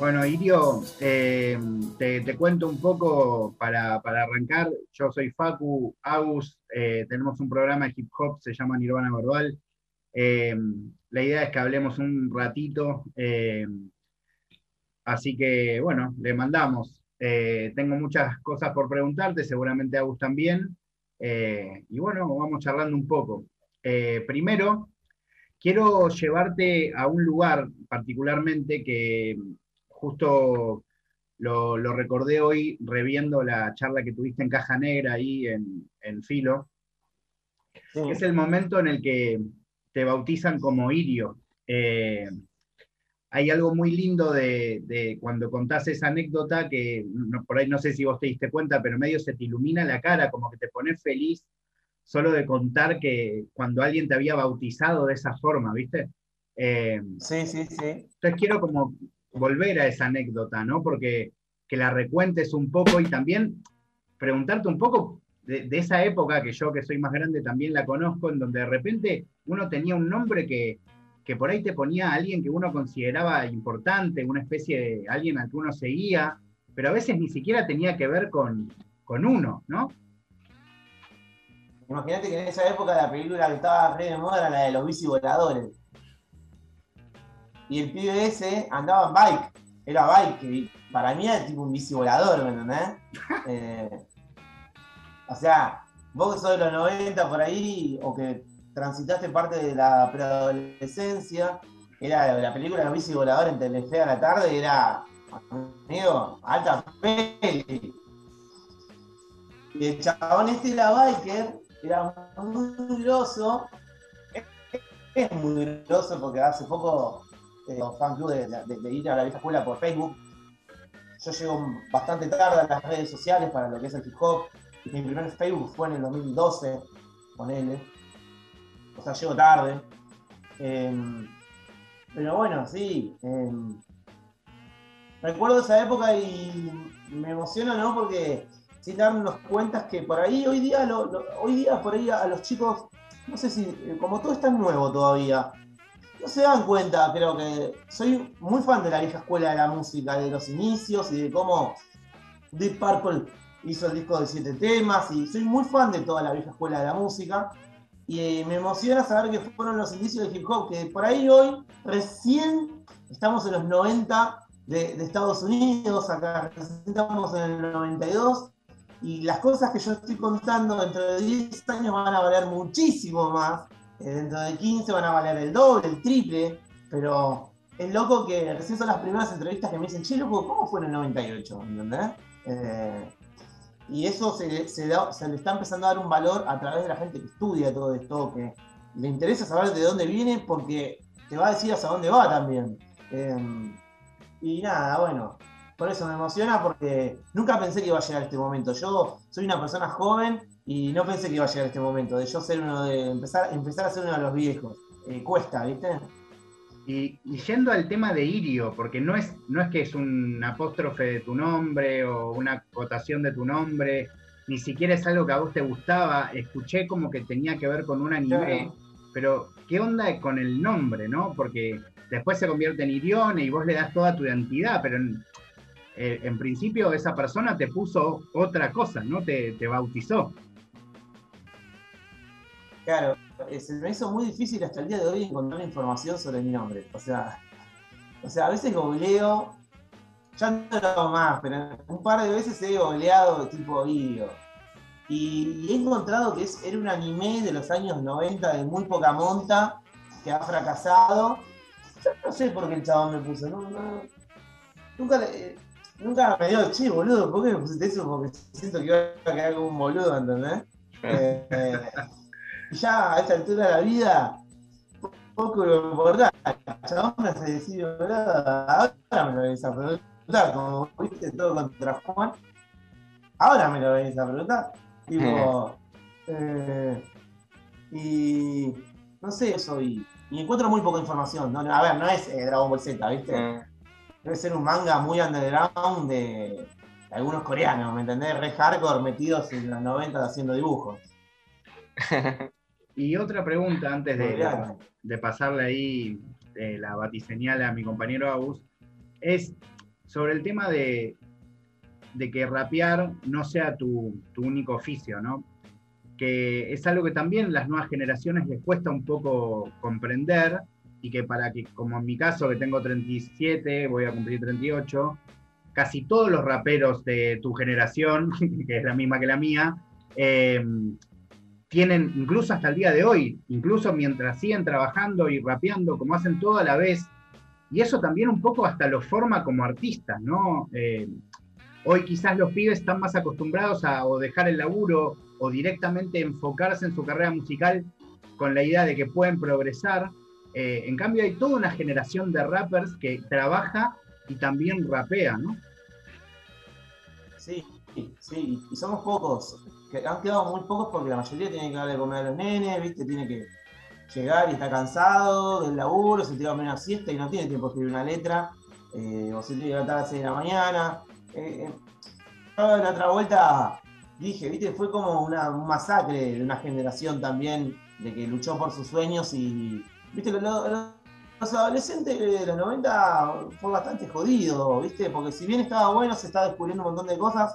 Bueno, Irio, eh, te, cuento un poco para, arrancar. Yo soy Facu Agus, eh, tenemos un programa de hip hop, se llama Nirvana Verbal. Eh, la idea es que hablemos un ratito, así que bueno, le mandamos. tengo muchas cosas por preguntarte, seguramente Agus también. y bueno, vamos charlando un poco. primero, quiero llevarte a un lugar particularmente que justo lo, recordé hoy reviendo la charla que tuviste en Caja Negra ahí en, Filo. Es el momento en el que te bautizan como Irio. Eh, hay algo muy lindo de, cuando contás esa anécdota que por ahí no sé si vos te diste cuenta, pero medio se te ilumina la cara, como que te pones feliz solo de contar que cuando alguien te había bautizado de esa forma, ¿viste? Eh, sí, sí, sí. Entonces quiero como volver a esa anécdota, ¿no? Porque que la recuentes un poco y también preguntarte un poco de, esa época que yo que soy más grande también la conozco, en donde de repente uno tenía un nombre que, por ahí te ponía a alguien que uno consideraba importante, una especie de alguien al que uno seguía, pero a veces ni siquiera tenía que ver con, con uno, ¿no? Imagínate que en esa época la película que estaba re de moda era la de los bici voladores y el pibe ese andaba en bike, era bike, para mí era tipo un bici volador, ¿me entendés? Eh, o sea, vos que sos de los 90 por ahí, o que transitaste parte de la preadolescencia, era la película Los bici volador en Telefe a la tarde, era, amigo, alta peli. Y el chabón este era biker, era muy groso, es muy groso porque hace poco los fan club de, ir a la vieja escuela por Facebook. Yo llego bastante tarde a las redes sociales para lo que es el hip hop. Mi primer Facebook fue en el 2012, con él. O sea, llego tarde. Em, pero bueno, sí. Em, recuerdo esa época y me emociona, ¿no? Porque sin darnos cuenta que por ahí hoy día, hoy día por ahí a los chicos, no sé si, eh, como todo está nuevo todavía, no se dan cuenta, creo que soy muy fan de la vieja escuela de la música, de los inicios y de cómo Deep Purple hizo el disco de siete temas y soy muy fan de toda la vieja escuela de la música. Y eh, me emociona saber que fueron los inicios del hip hop, que por ahí hoy recién estamos en los 90 de, de Estados Unidos, acá recién estamos en el 92 y las cosas que yo estoy contando dentro de 10 años van a valer muchísimo más dentro de 15 van a valer el doble, el triple, pero es loco que recién son las primeras entrevistas que me dicen, che, loco, ¿cómo fue en el 98? ¿Entendés? Eh, y eso se, le está empezando a dar un valor a través de la gente que estudia todo esto, que le interesa saber de dónde viene porque te va a decir hasta dónde va también. Eh, y nada, bueno, por eso me emociona porque nunca pensé que iba a llegar este momento. Yo soy una persona joven y no pensé que iba a llegar este momento, de yo ser uno de. empezar, empezar a ser uno de los viejos. Eh, cuesta, ¿viste? Y, yendo al tema de Irio, porque no es, no es que es un apóstrofe de tu nombre o una acotación de tu nombre, ni siquiera es algo que a vos te gustaba, escuché como que tenía que ver con un anime, pero ¿qué onda con el nombre, no? Porque después se convierte en Irione y vos le das toda tu identidad, pero en, eh, principio esa persona te puso otra cosa, ¿no? Te, te bautizó. Claro, eh, se me hizo muy difícil hasta el día de hoy encontrar información sobre mi nombre. O sea, o sea a veces googleo, ya no lo hago más, pero un par de veces he googleado tipo vídeo. Y, he encontrado que es, era un anime de los años 90 de muy poca monta, que ha fracasado. Yo no sé por qué el chabón me puso, no, no, nunca, nunca me dio, che, boludo, ¿por qué me pusiste eso? Porque siento que iba a quedar como un boludo, ¿entendés? Eh, ya a esta altura de la vida, poco lo importante. Chabón hace decir, ahora me lo venís a preguntar, como viste todo contra Juan, ahora me lo venís a preguntar. Tipo, eh, y no sé eso, y, encuentro muy poca información. ¿no? A ver, no es eh, Dragon Ball Z, ¿viste? Debe ser un manga muy underground de, algunos coreanos, ¿me entendés? Re hardcore metidos en los 90 haciendo dibujos. Y otra pregunta antes de, pasarle ahí eh, la batiseñal a mi compañero Agus, es, sobre el tema de, de que rapear no sea tu, tu, único oficio, ¿no? Que es algo que también las nuevas generaciones les cuesta un poco comprender y que para que, como en mi caso, que tengo 37, voy a cumplir 38, casi todos los raperos de tu generación, que es la misma que la mía, eh, tienen, incluso hasta el día de hoy, incluso mientras siguen trabajando y rapeando, como hacen todo a la vez, y eso también un poco hasta lo forma como artistas, ¿no? Eh, hoy quizás los pibes están más acostumbrados a o dejar el laburo o directamente enfocarse en su carrera musical con la idea de que pueden progresar. Eh, en cambio hay toda una generación de rappers que trabaja y también rapea, ¿no? Sí, sí, y somos pocos. Han quedado muy pocos porque la mayoría tiene que darle de comer a los nenes, ¿viste? Tiene que llegar y está cansado del laburo, se tira una siesta y no tiene tiempo de escribir una letra, eh, o se tiene que levantar a las 6 de la mañana. Eh, eh la otra vuelta dije, ¿viste? Fue como una, un masacre de una generación también de que luchó por sus sueños y, ¿viste? Los, los adolescentes de los 90 fue bastante jodido, ¿viste? Porque si bien estaba bueno, se estaba descubriendo un montón de cosas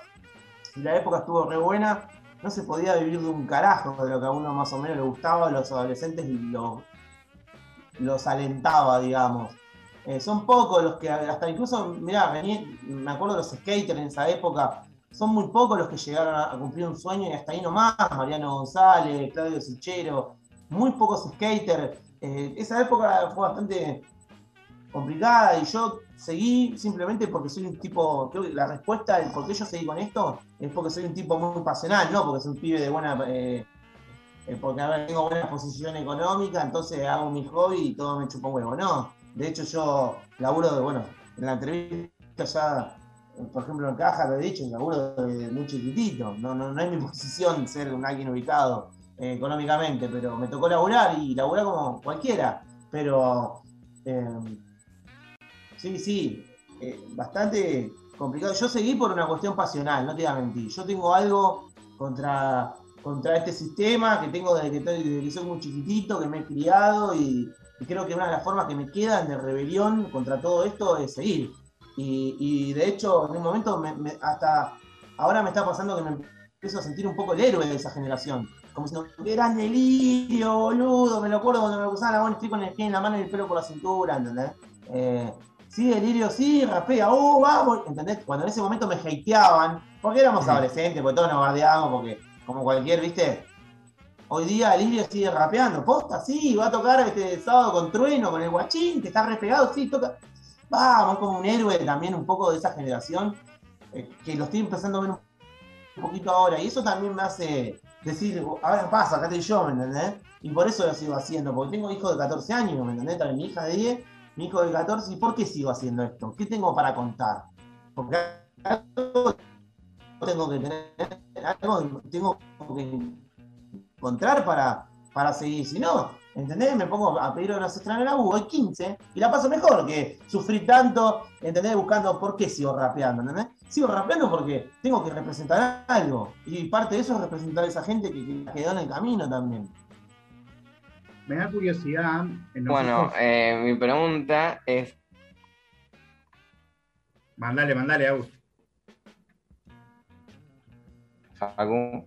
y la época estuvo re buena, no se podía vivir de un carajo de lo que a uno más o menos le gustaba a los adolescentes y los alentaba, digamos. Eh, son pocos los que, hasta incluso, mirá, me acuerdo de los skaters en esa época, son muy pocos los que llegaron a, cumplir un sueño y hasta ahí nomás, Mariano González, Claudio Sichero, muy pocos skaters. Eh, esa época fue bastante complicada y yo seguí simplemente porque soy un tipo, creo que la respuesta del por qué yo seguí con esto es porque soy un tipo muy pasional, no porque soy un pibe de buena, eh, eh, porque tengo buena posición económica, entonces hago mi hobby y todo me chupa huevo, no. De hecho yo laburo de, bueno, en la entrevista ya, por ejemplo en Caja lo he dicho, laburo de muy chiquitito, no, no, no es mi posición ser un alguien ubicado eh, económicamente, pero me tocó laburar y laburar como cualquiera, pero... Sí, sí, eh, bastante complicado. Yo seguí por una cuestión pasional, no te voy a mentir. Yo tengo algo contra, contra este sistema que tengo desde que, soy muy chiquitito, que me he criado y, creo que una de las formas que me quedan de rebelión contra todo esto es seguir. Y, de hecho, en un momento, hasta ahora me está pasando que me empiezo a sentir un poco el héroe de esa generación. Como si no eran delirio, boludo. Me lo acuerdo cuando me usaban la buena estoy con el pie en la mano y el pelo por la cintura, ¿entendés? Eh, sí, Delirio, sí, rapea, oh, vamos, ¿entendés? Cuando en ese momento me hateaban, porque éramos adolescentes, porque todos nos guardiábamos, porque como cualquier, ¿viste? Hoy día Delirio sigue rapeando, posta, sí, va a tocar este sábado con Trueno, con el guachín, que está respegado, sí, toca. Vamos, como un héroe también un poco de esa generación, eh, que lo estoy empezando a ver un poquito ahora, y eso también me hace decir, ahora pasa, acá estoy yo, ¿me entendés? Y por eso lo sigo haciendo, porque tengo hijos de 14 años, ¿me entendés? También mi hija de 10 mi hijo de 14, ¿y por qué sigo haciendo esto? ¿Qué tengo para contar? Porque algo tengo que tener, algo tengo que encontrar para, para seguir. Si no, ¿entendés? Me pongo a pedir horas extras en la U, hay 15, y la paso mejor que sufrir tanto, ¿entendés? Buscando por qué sigo rapeando, ¿entendés? Sigo rapeando porque tengo que representar algo. Y parte de eso es representar a esa gente que quedó en el camino también me da curiosidad. bueno, eh, mi pregunta es. Mandale, mandale, Agus. Facu.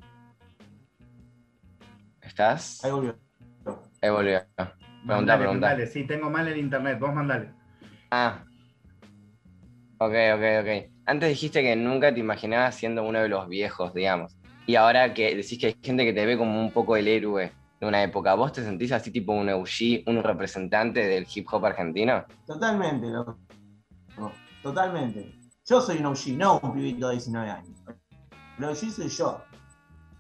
¿Estás? Ahí volvió. Ahí volvió. Pregunta, pregunta. Mandale, sí, tengo mal el internet, vos mandale. Ah. Ok, ok, ok. Antes dijiste que nunca te imaginabas siendo uno de los viejos, digamos. Y ahora que decís que hay gente que te ve como un poco el héroe de una época. ¿Vos te sentís así tipo un OG, un representante del hip hop argentino? Totalmente, totalmente. Yo soy un OG, no un pibito de 19 años. El OG soy yo.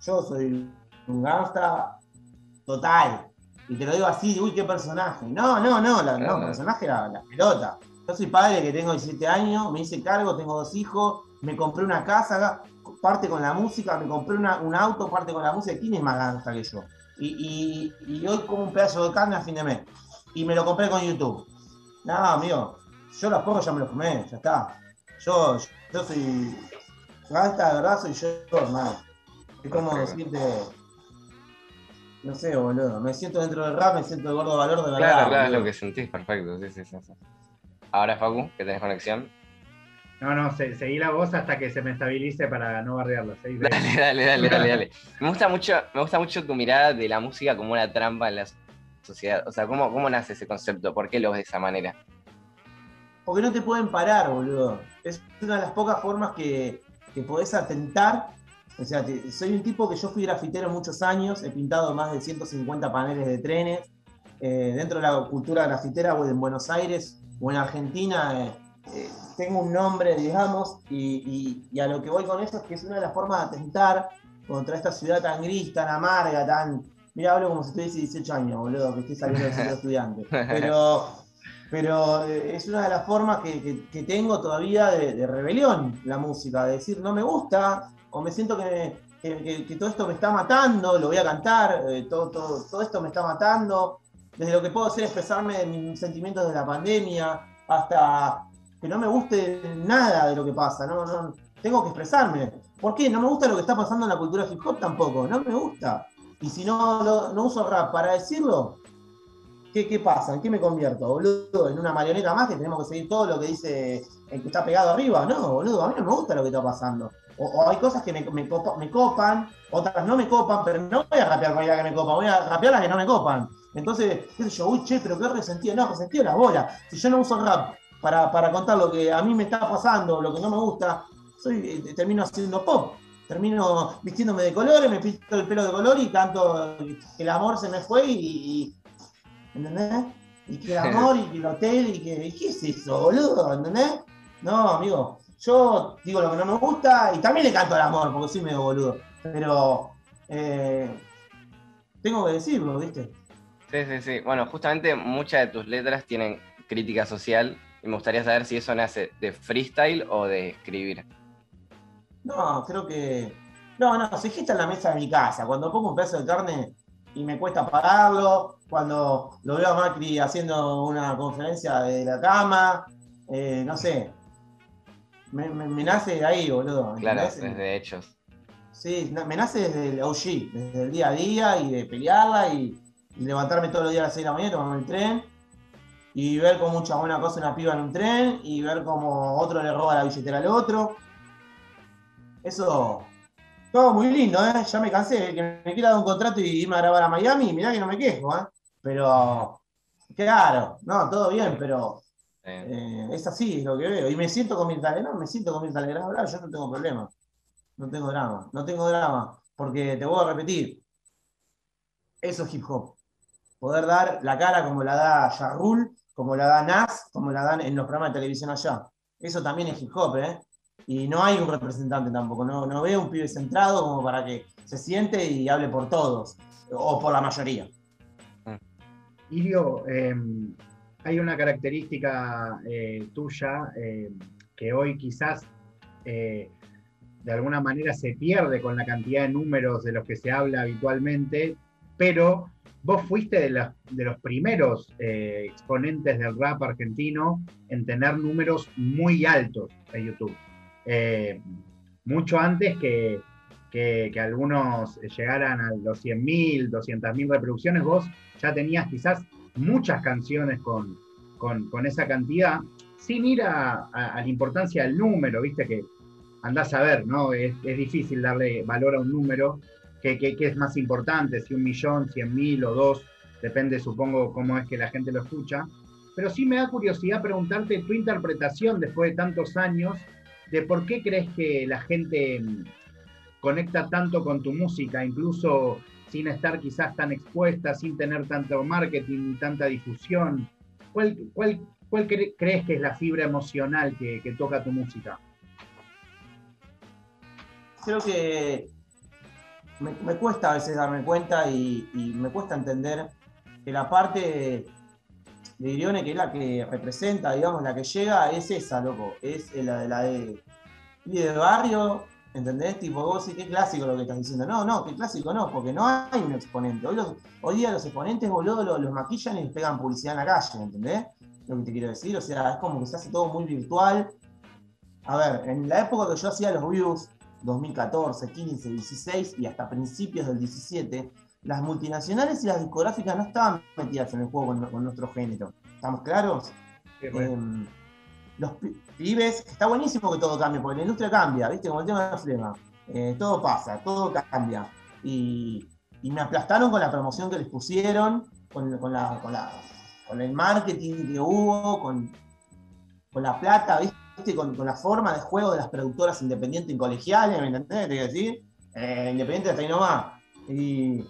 Yo soy un gangsta total. Y te lo digo así, uy, qué personaje. No, no, no, la, no, el personaje era la pelota. Yo soy padre que tengo 17 años, me hice cargo, tengo dos hijos, me compré una casa, parte con la música, me compré un auto, parte con la música. ¿Quién es más gangsta que yo? Y, y, hoy como un pedazo de carne a fin de mes. Y me lo compré con YouTube. No, amigo, yo los porros ya me los comé, ya está. Yo, yo soy. Gasta, de verdad, soy yo, hermano. Es como decirte. No sé, boludo. Me siento dentro del rap, me siento de gordo valor de verdad. Claro, claro, es lo que sentís, perfecto. Sí, sí, sí, Ahora, Facu, que tenés conexión. No, no, seguí la voz hasta que se me estabilice para no bardearla. Dale, dale, dale, dale, dale. Me gusta mucho, me gusta mucho tu mirada de la música como una trampa en la sociedad. O sea, ¿cómo, cómo nace ese concepto? ¿Por qué lo ves de esa manera? Porque no te pueden parar, boludo. Es una de las pocas formas que, que podés atentar. O sea, soy un tipo que yo fui grafitero muchos años, he pintado más de 150 paneles de trenes. Eh, dentro de la cultura grafitera, o en Buenos Aires o en Argentina, eh, eh, tengo un nombre, digamos, y, a lo que voy con esto es que es una de las formas de atentar contra esta ciudad tan gris, tan amarga, tan. Mira, hablo como si tuviese 18 años, boludo, que estoy saliendo del centro estudiante. Pero, pero eh, es una de las formas que, tengo todavía de, rebelión la música, de decir no me gusta, o me siento que, todo esto me está matando, lo voy a cantar, eh, todo, todo, todo esto me está matando. Desde lo que puedo hacer expresarme de mis sentimientos de la pandemia, hasta que no me guste nada de lo que pasa, no, no, tengo que expresarme. ¿Por qué? No me gusta lo que está pasando en la cultura hip hop tampoco, no me gusta. Y si no, no uso rap para decirlo, ¿qué, ¿qué pasa? ¿En qué me convierto, boludo? ¿En una marioneta más que tenemos que seguir todo lo que dice el que está pegado arriba? No, boludo, a mí no me gusta lo que está pasando. O, hay cosas que me, me, copan, otras no me copan, pero no voy a rapear con la que me copan, voy a rapear las que no me copan. Entonces, qué sé yo, uy, che, pero qué resentido. No, resentido la bola. Si yo no uso rap para, contar lo que a mí me está pasando, lo que no me gusta, soy, eh, termino haciendo pop. Termino vistiéndome de colores, me pinto el pelo de color y tanto que el amor se me fue y, ¿entendés? Y que el amor y que el hotel y que. ¿Qué es eso, boludo? ¿Entendés? No, amigo. Yo digo lo que no me gusta y también le canto al amor, porque soy medio boludo. Pero eh, tengo que decirlo, ¿viste? Sí, sí, sí. Bueno, justamente muchas de tus letras tienen crítica social y me gustaría saber si eso nace de freestyle o de escribir. No, creo que. No, no, se gesta en la mesa de mi casa. Cuando pongo un pedazo de carne y me cuesta pagarlo, cuando lo veo a Macri haciendo una conferencia de la cama, eh, no sé. Me, nace de ahí, boludo. Claro, desde hechos. Sí, me nace desde el OG, desde el día a día y de pelearla y, y levantarme todos los días a las 6 de la mañana, tomarme el tren y ver cómo mucha buena cosa una piba en un tren y ver cómo otro le roba la billetera al otro. Eso, todo muy lindo, ¿eh? Ya me cansé, que me quiera dar un contrato y irme a grabar a Miami, mirá que no me quejo, ¿eh? Pero, claro, no, todo bien, pero eh, es así lo que veo. Y me siento con mi no, me siento con mi hablar, yo no tengo problema. No tengo drama, no tengo drama, porque te voy a repetir, eso es hip hop. Poder dar la cara como la da Jarrul como la dan Nas, como la dan en los programas de televisión allá. Eso también es hip hop, ¿eh? Y no hay un representante tampoco, no, no veo un pibe centrado como para que se siente y hable por todos, o por la mayoría. Irio, em, hay una característica eh, tuya em, que hoy quizás eh, de alguna manera se pierde con la cantidad de números de los que se habla habitualmente, pero vos fuiste de, los primeros eh, exponentes del rap argentino en tener números muy altos en YouTube. Eh, mucho antes que, algunos llegaran a los 100.000, 200.000 reproducciones, vos ya tenías quizás muchas canciones con, esa cantidad, sin ir a, la importancia del número, viste que andás a ver, ¿no? Es, es difícil darle valor a un número, qué, es más importante, si un millón, cien mil o dos, depende supongo cómo es que la gente lo escucha. Pero sí me da curiosidad preguntarte tu interpretación después de tantos años de por qué crees que la gente mm, conecta tanto con tu música, incluso sin estar quizás tan expuesta, sin tener tanto marketing tanta difusión. ¿Cuál, cuál, cuál crees que es la fibra emocional que toca tu música? Creo que me, cuesta a veces darme cuenta y, me cuesta entender que la parte de Irione, que es la que representa, digamos, la que llega, es esa, loco. Es la de la de, de barrio, ¿entendés? Tipo, vos sí, qué clásico lo que estás diciendo. No, no, qué clásico no, porque no hay un exponente. Hoy, hoy día los exponentes, boludo, los, maquillan y les pegan publicidad en la calle, ¿entendés? Lo que te quiero decir, o sea, es como que se hace todo muy virtual. A ver, en la época que yo hacía los views, 2014, 15, 16 y hasta principios del 17, las multinacionales y las discográficas no estaban metidas en el juego con, nuestro género. ¿Estamos claros? Em, los pibes, está buenísimo que todo cambie, porque la industria cambia, ¿viste? Como el tema de la flema. Eh, todo pasa, todo cambia. Y, me aplastaron con la promoción que les pusieron, con, con, la, con, el marketing que hubo, con, con la plata, ¿viste? Con, la forma de juego de las productoras independientes y colegiales, ¿me entendés? Te decir, eh, independiente hasta ahí nomás. Y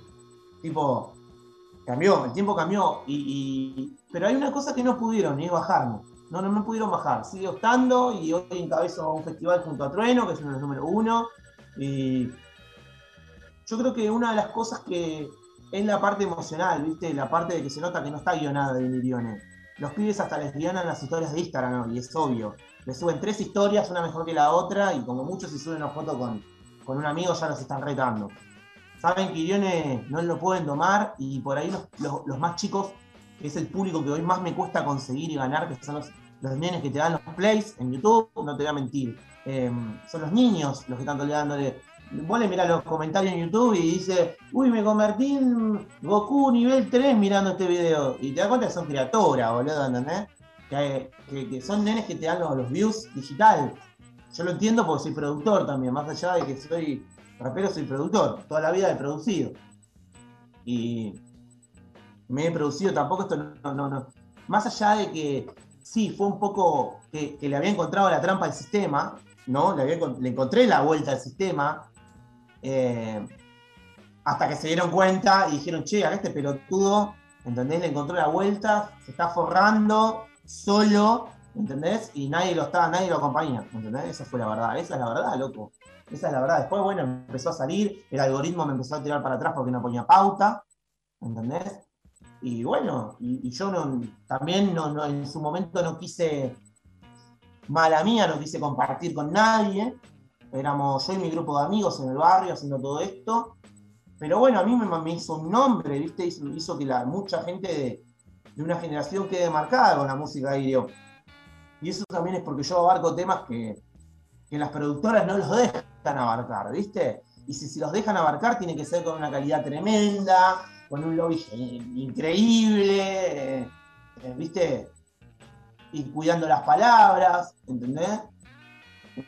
tipo, cambió, el tiempo cambió. Y, pero hay una cosa que no pudieron, y es bajarme. No, no, no pudieron bajar. Sigue estando y hoy encabezo un festival junto a Trueno, que es uno de los número uno. Y yo creo que una de las cosas que es la parte emocional, ¿viste? La parte de que se nota que no está guionada de millones. Los pibes hasta les guionan las historias de Instagram, y es obvio. Les suben tres historias, una mejor que la otra, y como muchos si suben una foto con, con un amigo ya los están retando. Saben que Ione no lo pueden tomar, y por ahí los, los más chicos que es el público que hoy más me cuesta conseguir y ganar, que son los, los nenes que te dan los plays en YouTube, no te voy a mentir. Em, son los niños los que están dándole. Vos le mirás los comentarios en YouTube y dice, uy, me convertí en Goku nivel 3 mirando este video. Y te das cuenta que son criaturas, boludo, ¿entendés? Que, que, son nenes que te dan los, los, views digital. Yo lo entiendo porque soy productor también, más allá de que soy rapero, soy productor. Toda la vida he producido. Y me he producido, tampoco esto no, no, no. Más allá de que sí, fue un poco que, le había encontrado la trampa al sistema, ¿no? Le, encontré la vuelta al sistema, eh, hasta que se dieron cuenta y dijeron, che, a este pelotudo, ¿entendés? Le encontró la vuelta, se está forrando solo, ¿entendés? Y nadie lo está, nadie lo acompaña, ¿entendés? Esa fue la verdad, esa es la verdad, loco. Esa es la verdad. Después, bueno, empezó a salir, el algoritmo me empezó a tirar para atrás porque no ponía pauta, ¿entendés? Y bueno, y, yo también no, en su momento no quise, mala mía, no quise compartir con nadie. Éramos yo y mi grupo de amigos en el barrio haciendo todo esto. Pero bueno, a mí me, hizo un nombre, ¿viste? Hizo, que mucha gente de, una generación quede marcada con la música aéreo. Y eso también es porque yo abarco temas que, que las productoras no los dejan abarcar, ¿viste? Y si, si los dejan abarcar, tiene que ser con una calidad tremenda, con un lobby increíble, eh, ¿viste? Y cuidando las palabras, ¿entendés?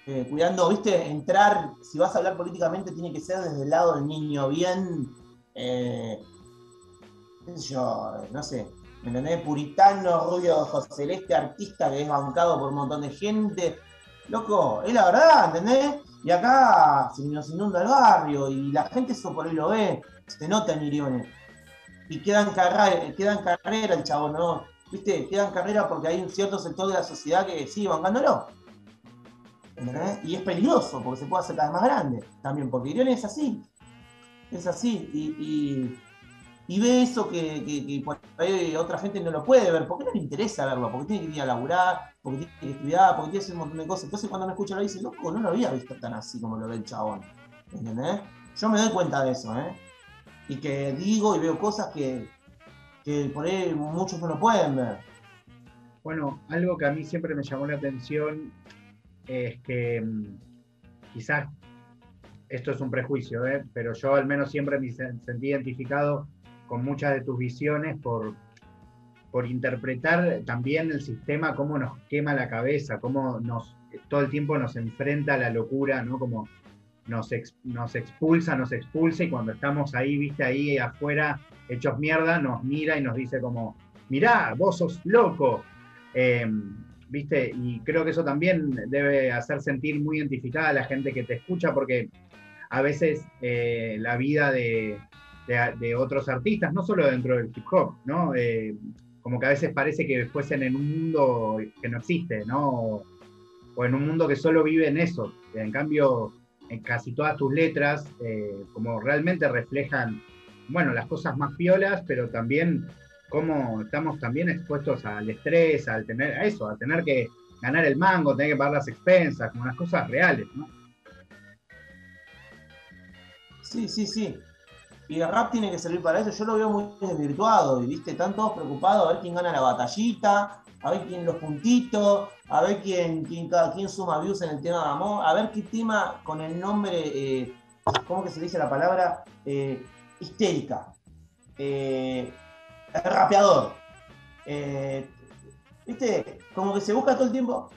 Eh, cuidando, ¿viste? Entrar, si vas a hablar políticamente, tiene que ser desde el lado del niño, bien, eh, qué sé yo, no sé, ¿me entendés? Puritano, rubio, ojo celeste, artista que es bancado por un montón de gente. Loco, es la verdad, ¿entendés? Y acá se nos inunda el barrio y la gente eso por ahí lo ve, se nota en Iriones y queda en, carrera, queda en carrera el chavo, ¿no? ¿Viste? Queda en carrera porque hay un cierto sector de la sociedad que sigue bancándolo. Y es peligroso porque se puede hacer cada vez más grande también, porque Irione es así. Es así. Y, ve eso que, por ahí otra gente no lo puede ver, porque no le interesa verlo, porque tiene que ir a laburar, porque tiene que estudiar, porque tiene que hacer un montón de cosas. Entonces cuando me escucha lo dice, loco, no lo había visto tan así como lo ve el chabón. ¿Entendés? Yo me doy cuenta de eso, ¿eh? y que digo y veo cosas que, por ahí muchos no lo pueden ver. Bueno, algo que a mí siempre me llamó la atención es que mm, quizás esto es un prejuicio, ¿eh? pero yo al menos siempre me sentí identificado con muchas de tus visiones por, por interpretar también el sistema, cómo nos quema la cabeza, cómo nos, todo el tiempo nos enfrenta a la locura, ¿no? Como nos, expulsa, nos expulsa y cuando estamos ahí, viste, ahí afuera, hechos mierda, nos mira y nos dice como, mirá, vos sos loco. Em, ¿Viste? Y creo que eso también debe hacer sentir muy identificada a la gente que te escucha, porque a veces eh, la vida de, otros artistas, no solo dentro del hip hop, ¿no? Eh, como que a veces parece que fuesen en un mundo que no existe, ¿no? O en un mundo que solo vive en eso. En cambio, en casi todas tus letras, eh, como realmente reflejan, bueno, las cosas más piolas, pero también cómo estamos también expuestos al estrés, al tener, a eso, a tener que ganar el mango, tener que pagar las expensas, como unas cosas reales, ¿no? Sí, sí, sí. Y el rap tiene que servir para eso. Yo lo veo muy desvirtuado, y viste, están todos preocupados a ver quién gana la batallita, a ver quién los puntitos, a ver quién, quién, quién suma views en el tema de amor, a ver qué tema con el nombre, eh, ¿cómo que se dice la palabra? Eh, histérica. Eh, rapeador. ¿Viste? Como que se busca todo el tiempo.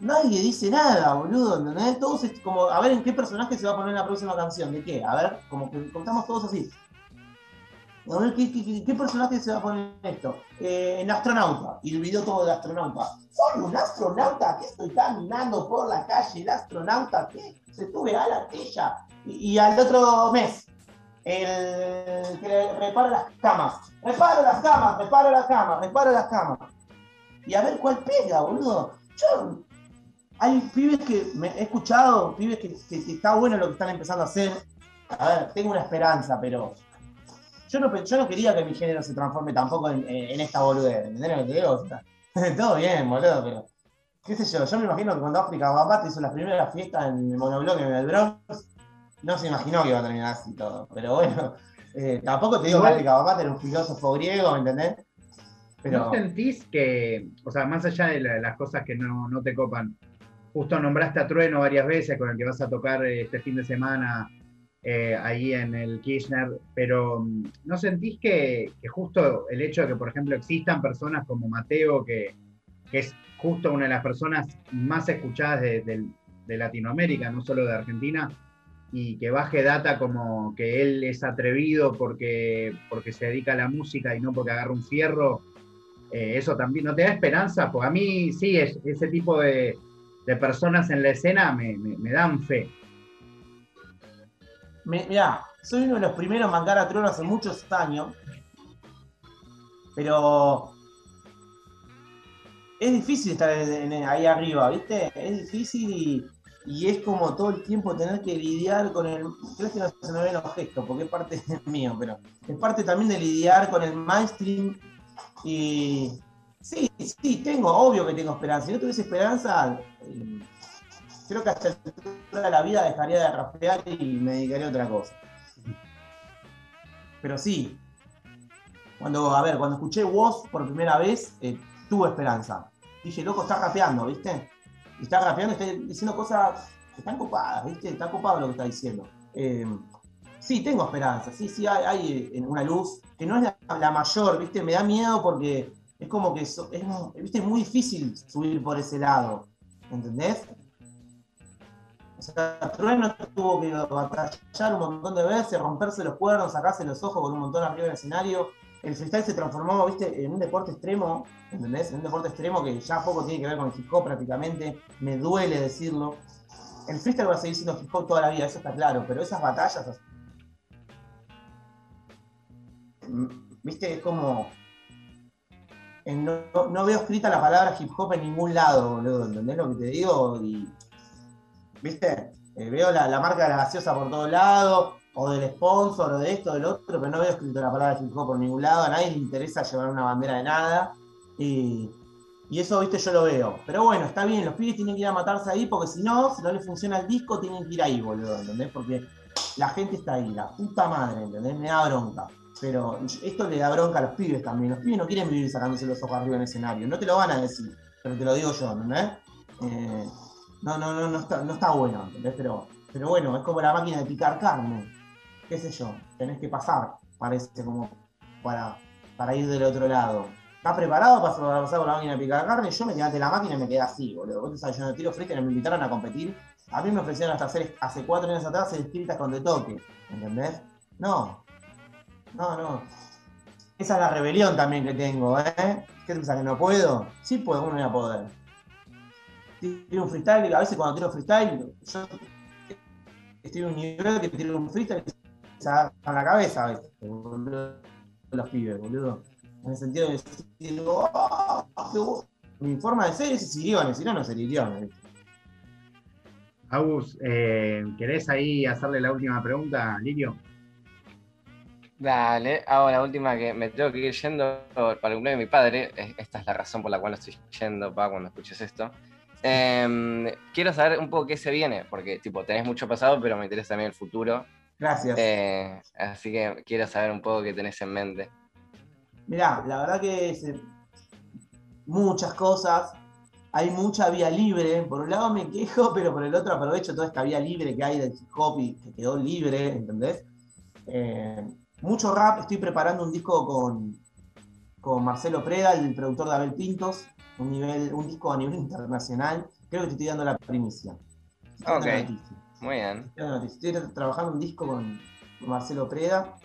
nadie dice nada, boludo, ¿entendés? Todos es como, a ver en qué personaje se va a poner la próxima canción, ¿de qué? A ver, como que contamos todos así. A ver, ¿qué, personaje se va a poner esto? Eh, en astronauta, y el video todo de astronauta. ¿Soy un astronauta que estoy caminando por la calle? ¿El astronauta que se sube a la tella? Y, y al otro mes, el que le repara las camas. Reparo las camas, reparo las camas, reparo las camas. Y a ver cuál pega, boludo. Yo, hay pibes que he escuchado, pibes que, que- está bueno lo que están empezando a hacer. A ver, tengo una esperanza, pero yo no, yo no quería que mi género se transforme tampoco en, en- esta boludez. ¿Entendés lo que te digo? Todo bien, boludo, pero qué sé yo, yo me imagino que cuando África Bambata hizo las primeras fiestas en el monobloque en el Bronx, no se imaginó que iba a terminar así todo. Pero bueno, eh, tampoco te digo que Igual- África Bambata era un filósofo griego, ¿me entendés? Pero ¿No sentís que, o sea, más allá de la- las cosas que no, no te copan, justo nombraste a Trueno varias veces con el que vas a tocar eh, este fin de semana eh, ahí en el Kirchner, pero mm, ¿no sentís que, que justo el hecho de que, por ejemplo, existan personas como Mateo, que, que es justo una de las personas más escuchadas de, de- de Latinoamérica, no solo de Argentina, y que baje data como que él es atrevido porque, porque se dedica a la música y no porque agarra un fierro, eh, eso también no te da esperanza, porque a mí sí, es, ese tipo de, de personas en la escena me, dan fe. Me- mirá, soy uno de los primeros en mandar a Trono hace muchos años. Pero es difícil estar ahí arriba, ¿viste? Es difícil y, y es como todo el tiempo tener que lidiar con el. Creo que no se me ven los gestos, porque es parte mío, pero es parte también de lidiar con el mainstream. Y sí, sí, tengo, obvio que tengo esperanza. Si no tuviese esperanza, eh, creo que hasta de la vida dejaría de rapear y me dedicaría a otra cosa. Pero sí, cuando, a ver, cuando escuché Woz por primera vez, eh, tuve esperanza. Dije, loco, está rapeando, ¿viste? Está rapeando, está diciendo cosas que están copadas, ¿viste? Está copado lo que está diciendo. Eh, sí, tengo esperanza, sí, sí, hay, hay, eh, una luz que no es la, mayor, ¿viste? Me da miedo porque es como que so- es, ¿viste? es muy difícil subir por ese lado, ¿entendés? O sea, Trueno tuvo que batallar un montón de veces, romperse los cuernos, sacarse los ojos con un montón arriba del escenario. El freestyle se transformó, viste, en un deporte extremo, ¿entendés? En un deporte extremo que ya poco tiene que ver con el hip hop prácticamente. Me duele decirlo. El freestyle va a seguir siendo hip hop toda la vida, eso está claro, pero esas batallas, mm, viste, es como. eh, No, veo escrita la palabra hip hop en ningún lado, boludo, ¿entendés lo que te digo? Y ¿viste? Eh, veo la, la marca de la gaseosa por todos lados, o del sponsor, o de esto, del otro, pero no veo escrito la palabra hip hop por ningún lado, a nadie le interesa llevar una bandera de nada, y, y eso, viste, yo lo veo. Pero bueno, está bien, los pibes tienen que ir a matarse ahí, porque si no, si no les funciona el disco, tienen que ir ahí, boludo, ¿entendés? Porque la gente está ahí, la puta madre, ¿entendés? Me da bronca. Pero esto le da bronca a los pibes también. Los pibes no quieren vivir sacándose los ojos arriba en el escenario. No te lo van a decir, pero te lo digo yo, ¿entendés? Eh, no, no, no, no está, no está bueno, ¿entendés? Pero, pero bueno, es como la máquina de picar carne. Qué sé yo, tenés que pasar, parece como para, ir del otro lado. ¿Estás preparado para pasar por la máquina de picar carne? Yo me quedé la máquina y me quedé así, boludo. Vos sabés, yo no tiro freestyle, me invitaron a competir. A mí me ofrecieron hasta hacer, hace cuatro años atrás, hacer escritas con de toque, ¿entendés? No, no, no. Esa es la rebelión también que tengo, ¿eh? ¿Qué pensás que no puedo? Sí puedo, ¿cómo no voy a poder? Tiro un freestyle, a veces cuando tiro freestyle, yo estoy en un nivel que tiro un freestyle agarran la cabeza a veces, boludo, los pibes, boludo. En el sentido de decir, "Oh, bu-". mi forma de ser es Siriones, si no, no sería Siriones. Agus, eh, ¿querés ahí hacerle la última pregunta, Lirio? Dale, hago la última que me tengo que ir yendo para el cumpleaños de mi padre. Es- Esta es la razón por la cual estoy yendo, pa, cuando escuches esto. Em, quiero saber un poco qué se viene, porque tipo, tenés mucho pasado, pero me interesa también el futuro. Gracias. Eh, así que quiero saber un poco qué tenés en mente. Mirá, la verdad que es, eh, muchas cosas, hay mucha vía libre. Por un lado me quejo, pero por el otro aprovecho toda esta vía libre que hay del hip hop y que quedó libre, ¿entendés? Eh, mucho rap, estoy preparando un disco con, con Marcelo Preda, el productor de Abel Pintos, un, nivel, un disco a nivel internacional. Creo que te estoy dando la primicia. Ok. noticia. Muy bien. Te estoy trabajando un disco con Marcelo Preda,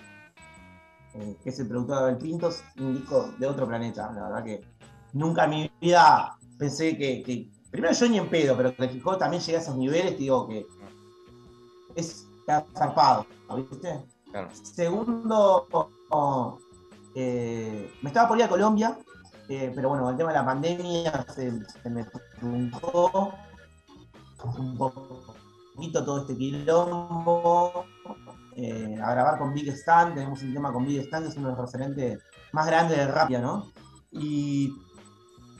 eh, que es el productor de Abel Pintos, un disco de otro planeta. La verdad que nunca en mi vida pensé que, que- primero yo ni en pedo, pero hip hop también llegué a esos niveles, te digo que es zarpado, ¿viste? Claro. Segundo, oh, eh, me estaba por ir a Colombia, eh, pero bueno, el tema de la pandemia se, se me truncó un poquito todo este quilombo. eh, a grabar con Big Stan, tenemos un tema con Big Stan, que es uno de los referentes más grandes de Rapia, ¿no? Y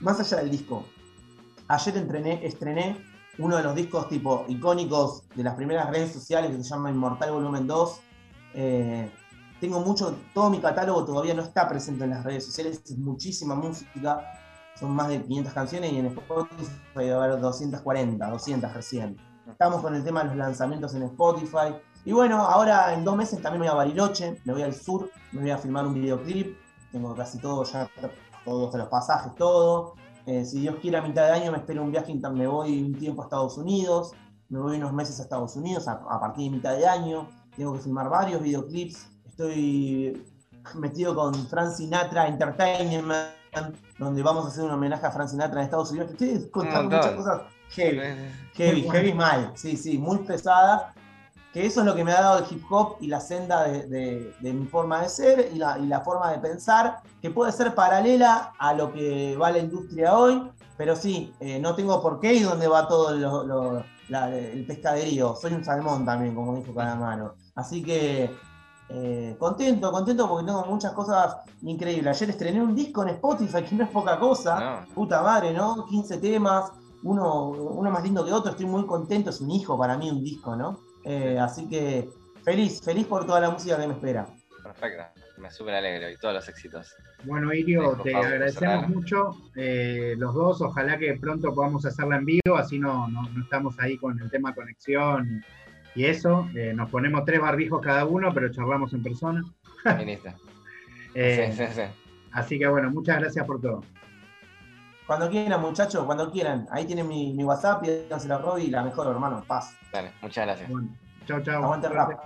más allá del disco, ayer estrené uno de los discos tipo icónicos de las primeras redes sociales que se llama Inmortal Volumen 2. Eh, tengo mucho, todo mi catálogo todavía no está presente en las redes sociales, es muchísima música, son más de 500 canciones y en Spotify va a haber 240, 200 recién. Estamos con el tema de los lanzamientos en Spotify. Y bueno, ahora en dos meses también me voy a Bariloche, me voy al sur, me voy a filmar un videoclip, tengo casi todo ya, todos los pasajes, todo. Eh, si Dios quiere, a mitad de año me espero un viaje, me voy un tiempo a Estados Unidos, me voy unos meses a Estados Unidos a, a partir de mitad de año, tengo que filmar varios videoclips, estoy metido con Frank Sinatra Entertainment, donde vamos a hacer un homenaje a Frank Sinatra en Estados Unidos. Estoy contando muchas cosas heavy, heavy, bueno. heavy mal, sí, sí, muy pesada. Que eso es lo que me ha dado el hip hop y la senda de, de- de mi forma de ser y la, y la forma de pensar, que puede ser paralela a lo que va la industria hoy, pero sí, eh, no tengo por qué y dónde va todo lo- lo- la- el pescaderío. Soy un salmón también, como dijo Calamaro. Así que eh, contento, contento porque tengo muchas cosas increíbles. Ayer estrené un disco en Spotify, que no es poca cosa. No, Puta madre, ¿no? 15 temas, uno, uno más lindo que otro, estoy muy contento, es un hijo para mí un disco, ¿no? Eh, así que feliz, feliz por toda la música que me espera. perfecto. Me súper alegro y todos los éxitos. Bueno, Irio, te Pablo, agradecemos mucho eh, los dos. Ojalá que pronto podamos hacerla en vivo, así no, no, no estamos ahí con el tema conexión y eso. Eh, nos ponemos tres barbijos cada uno, pero charlamos en persona. Eh, Sí, sí, sí. Así que bueno, muchas gracias por todo. Cuando quieran, muchachos, cuando quieran. Ahí tienen mi, mi WhatsApp, pídanselo a Robbie, la mejor, hermano. Paz. Dale, muchas gracias. Bueno, chao, chao. Aguante el rap.